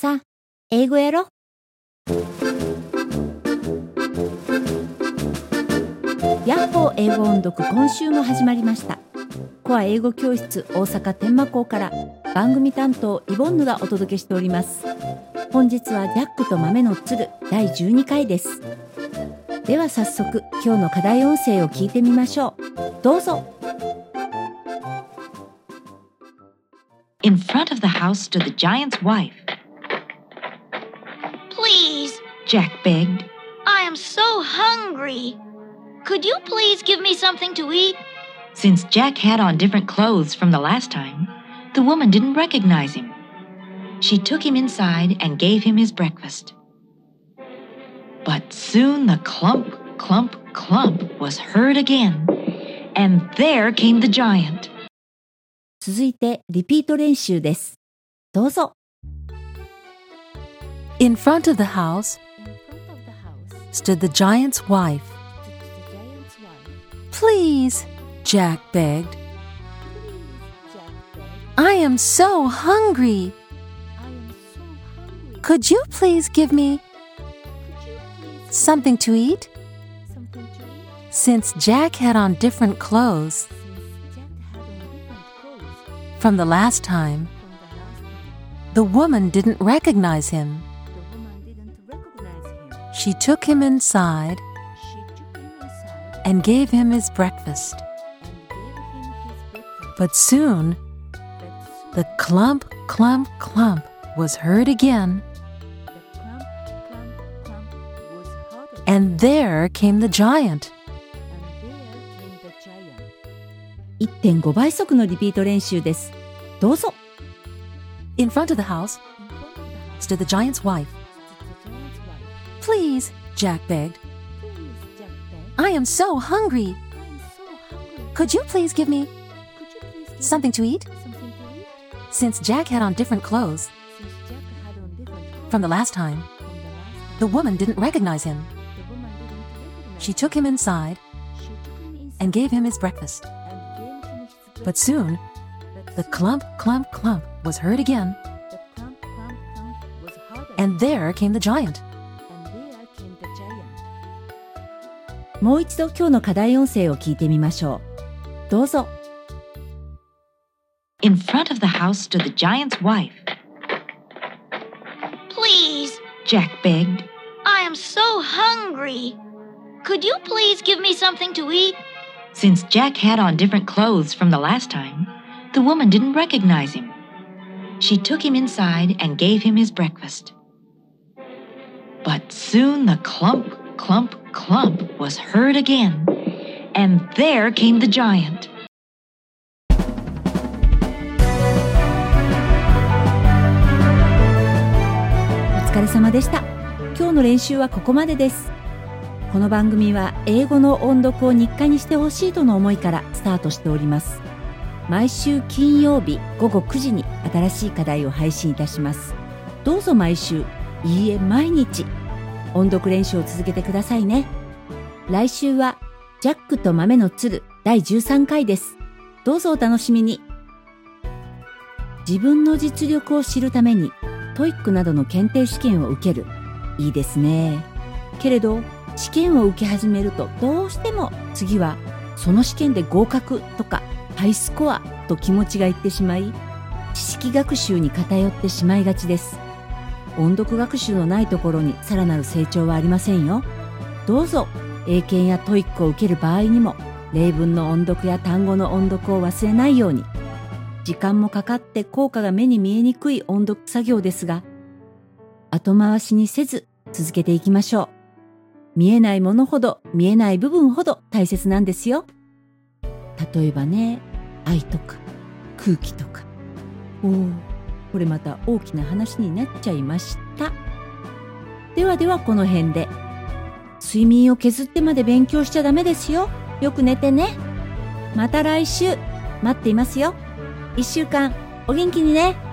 さあ、英語やろ。ヤッホー英語音読今週も始まりました。コア英語教室大阪天満校から番組担当イボンヌがお届けしております。本日はジャックと豆の鶴第12回です。では早速今日の課題音声を聞いてみましょう。どうぞ。In front of the house stood the giant's wife. Jack begged. I am so hungry. Could you please give me something to eat? Since Jack had on different clothes from the last time, the woman didn't recognize him. She took him inside and gave him his breakfast. But soon the clump, clump, clump was heard again, and there came the giant. 続いてリピート練習です。どうぞ。 In front of the house stood the giant's wife. Please, Jack begged. I am so hungry. Could you please give me something to eat? Since Jack had on different clothes from the last time, the woman didn't recognize him. She took him inside and gave him his breakfast. But soon, the clump, clump, clump was heard again, and there came the giant. 1.5倍速のリピート練習です。どうぞ。 In front of the house stood the giant's wife. Please, Jack begged. I am so hungry. Could you please give me something to eat? Since Jack had on different clothes from the last time, the woman didn't recognize him. She took him inside and gave him his breakfast. But soon, the clump, clump, clump was heard again, and there came the giant. もう一度今日の課題音声を聞いてみましょう。どうぞ。 In front of the house stood the giant's wife. Please, Jack begged. I am so hungry. Could you please give me something to eat? Since Jack had on different clothes from the last time, the woman didn't recognize him. She took him inside and gave him his breakfast. But soon the clump, clump, clump was heard again, and there came the giant. お疲れ様でした。今日の練習はここまでです。この番組は英語の音読を日課にしてほしいとの思いからスタートしております。毎週金曜日午後9時に新しい課題を配信いたします。どうぞ毎週、いいえ毎日、音読練習を続けてくださいね。来週はジャックと豆の鶴第13回です。どうぞお楽しみに。自分の実力を知るためにトイックなどの検定試験を受ける。いいですね。けれど、試験を受け始めるとどうしても次はその試験で合格とかハイスコアと気持ちがいってしまい、知識学習に偏ってしまいがちです。音読学習のないところにさらなる成長はありませんよ。どうぞ、英検やトイックを受ける場合にも、例文の音読や単語の音読を忘れないように、時間もかかって効果が目に見えにくい音読作業ですが、後回しにせず続けていきましょう。見えないものほど見えない部分ほど大切なんですよ。例えばね、愛とか空気とか。おお、これまた大きな話になっちゃいました。ではではこの辺で。睡眠を削ってまで勉強しちゃダメですよ。よく寝てね。また来週待っていますよ。一週間お元気にね。